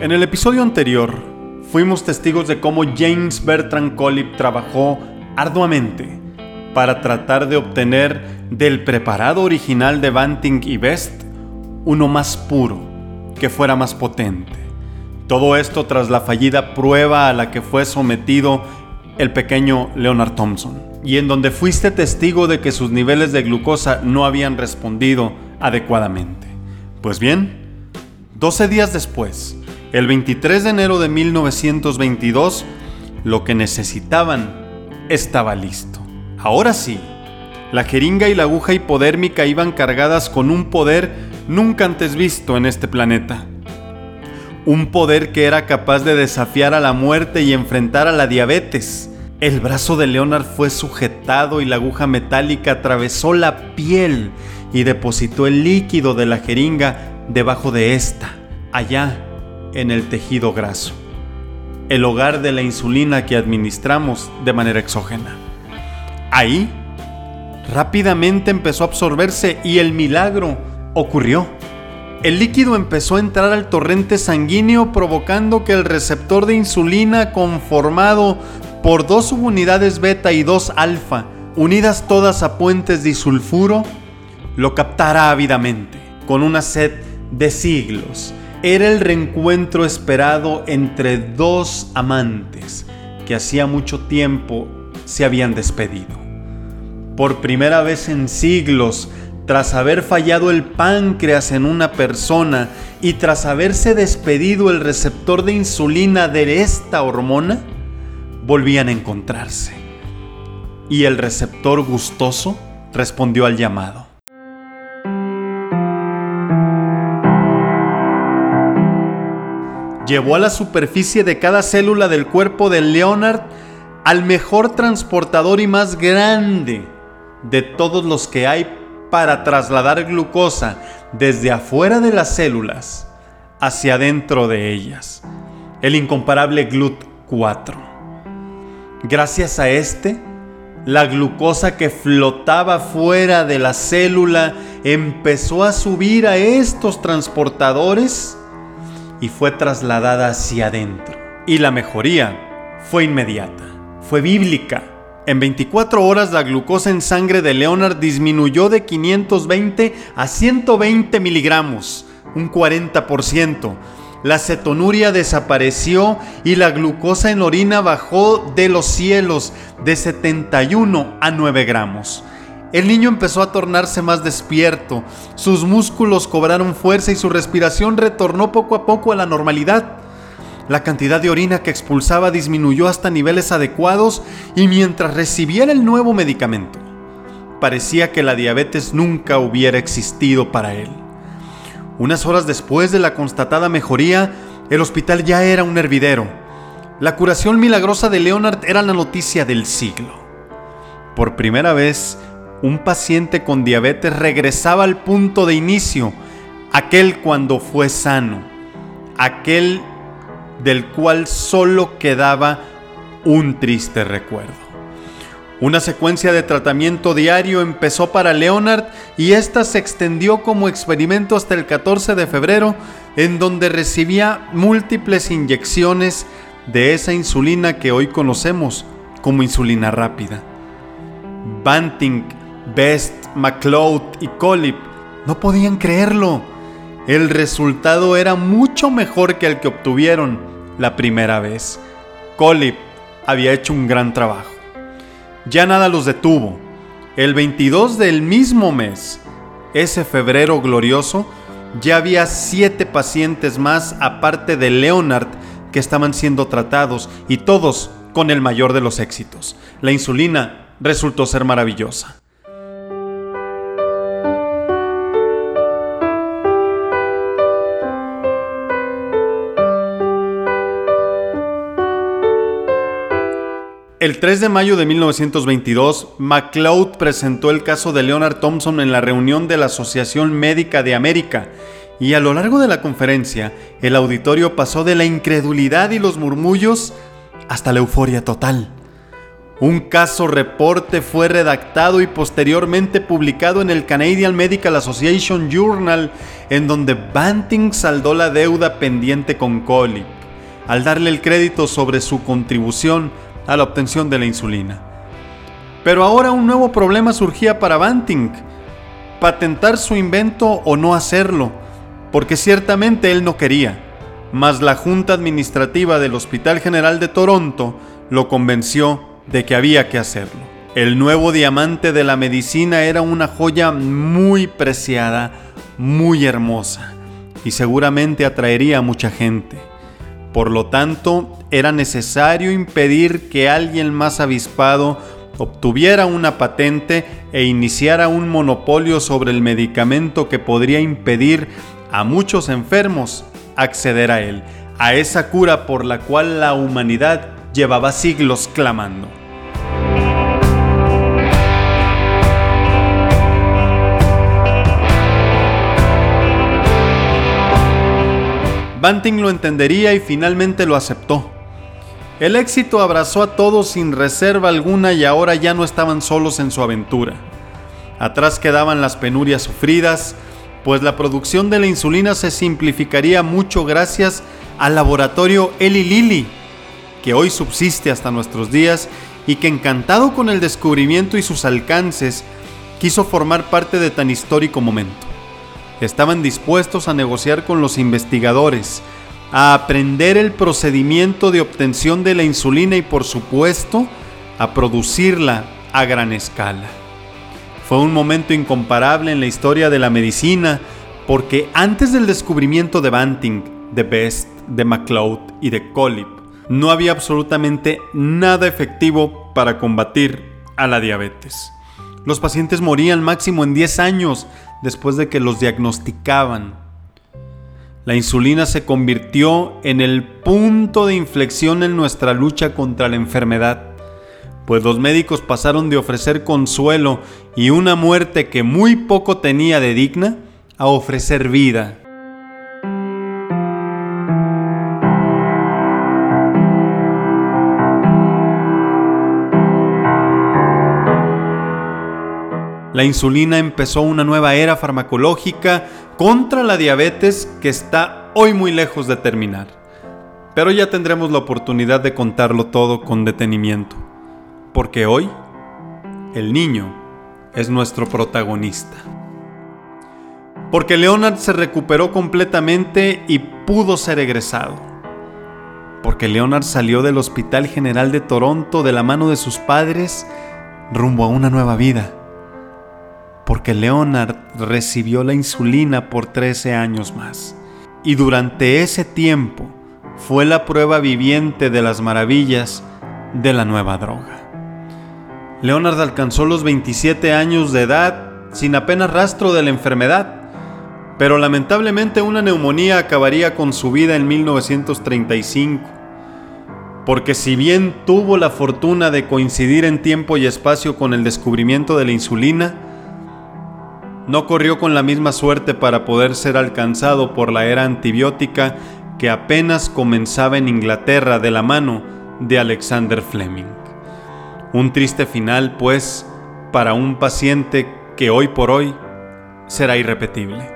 En el episodio anterior, fuimos testigos de cómo James Bertrand Collip trabajó arduamente para tratar de obtener del preparado original de Banting y Best uno más puro, que fuera más potente. Todo esto tras la fallida prueba a la que fue sometido el pequeño Leonard Thompson, y en donde fuiste testigo de que sus niveles de glucosa no habían respondido adecuadamente. Pues bien, 12 días después, el 23 de enero de 1922, lo que necesitaban estaba listo. Ahora sí, la jeringa y la aguja hipodérmica iban cargadas con un poder nunca antes visto en este planeta. Un poder que era capaz de desafiar a la muerte y enfrentar a la diabetes. El brazo de Leonard fue sujetado y la aguja metálica atravesó la piel y depositó el líquido de la jeringa debajo de esta, allá en el tejido graso, el hogar de la insulina que administramos de manera exógena. Ahí, rápidamente empezó a absorberse y el milagro ocurrió. El líquido empezó a entrar al torrente sanguíneo provocando que el receptor de insulina conformado por dos subunidades beta y dos alfa, unidas todas a puentes disulfuro, lo captara ávidamente, con una sed de siglos era el reencuentro esperado entre dos amantes que hacía mucho tiempo se habían despedido. Por primera vez en siglos, tras haber fallado el páncreas en una persona y tras haberse despedido el receptor de insulina de esta hormona, volvían a encontrarse. Y el receptor gustoso respondió al llamado. llevó a la superficie de cada célula del cuerpo de Leonard al mejor transportador y más grande de todos los que hay para trasladar glucosa desde afuera de las células hacia adentro de ellas, el incomparable GLUT4. Gracias a este, la glucosa que flotaba fuera de la célula empezó a subir a estos transportadores y fue trasladada hacia adentro. Y la mejoría fue inmediata, fue bíblica. En 24 horas la glucosa en sangre de Leonard disminuyó de 520 a 120 miligramos, un 40%. La cetonuria desapareció y la glucosa en orina bajó de los cielos de 71 a 9 gramos. El niño empezó a tornarse más despierto, sus músculos cobraron fuerza y su respiración retornó poco a poco a la normalidad. La cantidad de orina que expulsaba disminuyó hasta niveles adecuados y mientras recibiera el nuevo medicamento, parecía que la diabetes nunca hubiera existido para él. Unas horas después de la constatada mejoría, el hospital ya era un hervidero. La curación milagrosa de Leonard era la noticia del siglo. Por primera vez, un paciente con diabetes regresaba al punto de inicio, aquel cuando fue sano, aquel del cual solo quedaba un triste recuerdo. Una secuencia de tratamiento diario empezó para Leonard y esta se extendió como experimento hasta el 14 de febrero, en donde recibía múltiples inyecciones de esa insulina que hoy conocemos como insulina rápida. Banting Best, McLeod y Collip no podían creerlo. El resultado era mucho mejor que el que obtuvieron la primera vez. Collip había hecho un gran trabajo. Ya nada los detuvo. El 22 del mismo mes, ese febrero glorioso, ya había siete pacientes más aparte de Leonard que estaban siendo tratados y todos con el mayor de los éxitos. La insulina resultó ser maravillosa. El 3 de mayo de 1922, MacLeod presentó el caso de Leonard Thompson en la reunión de la Asociación Médica de América y a lo largo de la conferencia el auditorio pasó de la incredulidad y los murmullos hasta la euforia total. Un caso reporte fue redactado y posteriormente publicado en el Canadian Medical Association Journal, en donde Banting saldó la deuda pendiente con Colip, al darle el crédito sobre su contribución a la obtención de la insulina. Pero ahora un nuevo problema surgía para Banting, patentar su invento o no hacerlo, porque ciertamente él no quería, mas la Junta Administrativa del Hospital General de Toronto lo convenció de que había que hacerlo. El nuevo diamante de la medicina era una joya muy preciada, muy hermosa, y seguramente atraería a mucha gente. Por lo tanto, era necesario impedir que alguien más avispado obtuviera una patente e iniciara un monopolio sobre el medicamento que podría impedir a muchos enfermos acceder a él, a esa cura por la cual la humanidad llevaba siglos clamando. Banting lo entendería y finalmente lo aceptó. El éxito abrazó a todos sin reserva alguna y ahora ya no estaban solos en su aventura. Atrás quedaban las penurias sufridas, pues la producción de la insulina se simplificaría mucho gracias al laboratorio Eli Lilly, que hoy subsiste hasta nuestros días y que encantado con el descubrimiento y sus alcances, quiso formar parte de tan histórico momento. Estaban dispuestos a negociar con los investigadores, a aprender el procedimiento de obtención de la insulina y por supuesto a producirla a gran escala. Fue un momento incomparable en la historia de la medicina porque antes del descubrimiento de Banting, de Best, de MacLeod y de Colip, no había absolutamente nada efectivo para combatir a la diabetes. Los pacientes morían máximo en 10 años después de que los diagnosticaban. La insulina se convirtió en el punto de inflexión en nuestra lucha contra la enfermedad, pues los médicos pasaron de ofrecer consuelo y una muerte que muy poco tenía de digna a ofrecer vida. La insulina empezó una nueva era farmacológica contra la diabetes que está hoy muy lejos de terminar. Pero ya tendremos la oportunidad de contarlo todo con detenimiento, porque hoy el niño es nuestro protagonista. Porque Leonard se recuperó completamente y pudo ser egresado. Porque Leonard salió del Hospital General de Toronto de la mano de sus padres rumbo a una nueva vida porque Leonard recibió la insulina por 13 años más. Y durante ese tiempo fue la prueba viviente de las maravillas de la nueva droga. Leonard alcanzó los 27 años de edad sin apenas rastro de la enfermedad, pero lamentablemente una neumonía acabaría con su vida en 1935. Porque si bien tuvo la fortuna de coincidir en tiempo y espacio con el descubrimiento de la insulina, no corrió con la misma suerte para poder ser alcanzado por la era antibiótica que apenas comenzaba en Inglaterra de la mano de Alexander Fleming. Un triste final, pues, para un paciente que hoy por hoy será irrepetible.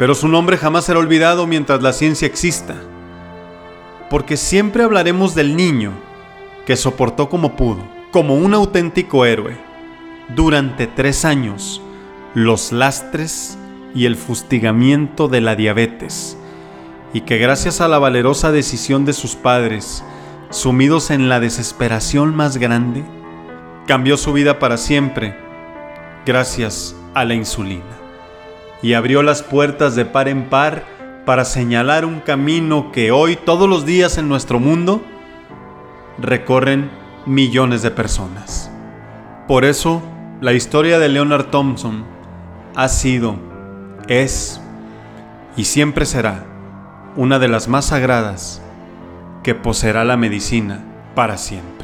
Pero su nombre jamás será olvidado mientras la ciencia exista, porque siempre hablaremos del niño que soportó como pudo, como un auténtico héroe, durante tres años, los lastres y el fustigamiento de la diabetes, y que gracias a la valerosa decisión de sus padres, sumidos en la desesperación más grande, cambió su vida para siempre gracias a la insulina y abrió las puertas de par en par para señalar un camino que hoy todos los días en nuestro mundo recorren millones de personas. Por eso, la historia de Leonard Thompson ha sido, es y siempre será una de las más sagradas que poseerá la medicina para siempre.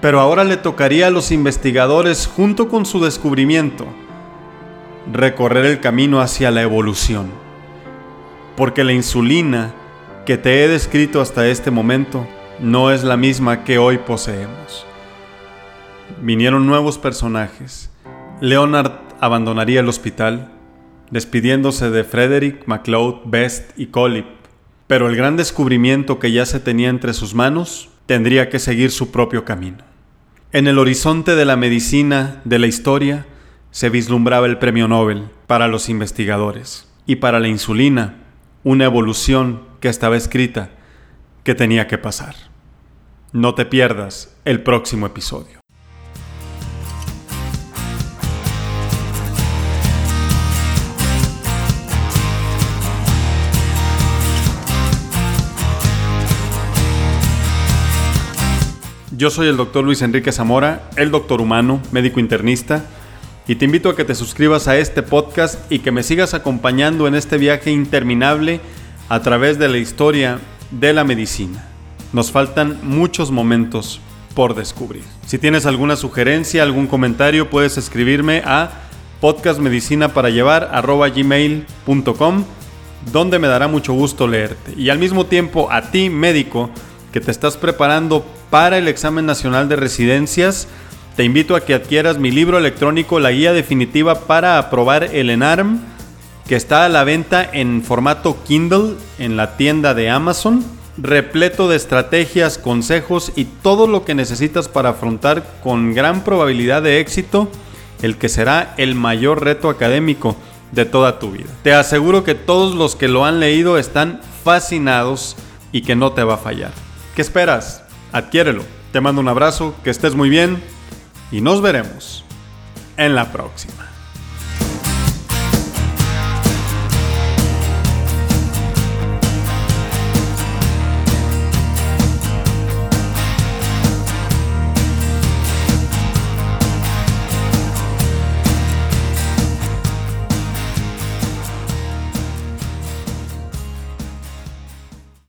Pero ahora le tocaría a los investigadores, junto con su descubrimiento, recorrer el camino hacia la evolución. Porque la insulina que te he descrito hasta este momento no es la misma que hoy poseemos. Vinieron nuevos personajes. Leonard abandonaría el hospital, despidiéndose de Frederick, MacLeod, Best y Collip. Pero el gran descubrimiento que ya se tenía entre sus manos tendría que seguir su propio camino. En el horizonte de la medicina, de la historia, se vislumbraba el premio Nobel para los investigadores y para la insulina, una evolución que estaba escrita que tenía que pasar. No te pierdas el próximo episodio. Yo soy el doctor Luis Enrique Zamora, el doctor humano, médico internista, y te invito a que te suscribas a este podcast y que me sigas acompañando en este viaje interminable a través de la historia de la medicina. Nos faltan muchos momentos por descubrir. Si tienes alguna sugerencia, algún comentario, puedes escribirme a podcastmedicinaparayevar.gmail.com donde me dará mucho gusto leerte. Y al mismo tiempo a ti, médico, que te estás preparando para el examen nacional de residencias, te invito a que adquieras mi libro electrónico La Guía Definitiva para aprobar el ENARM, que está a la venta en formato Kindle en la tienda de Amazon, repleto de estrategias, consejos y todo lo que necesitas para afrontar con gran probabilidad de éxito el que será el mayor reto académico de toda tu vida. Te aseguro que todos los que lo han leído están fascinados y que no te va a fallar. ¿Qué esperas? Adquiérelo. Te mando un abrazo, que estés muy bien y nos veremos en la próxima.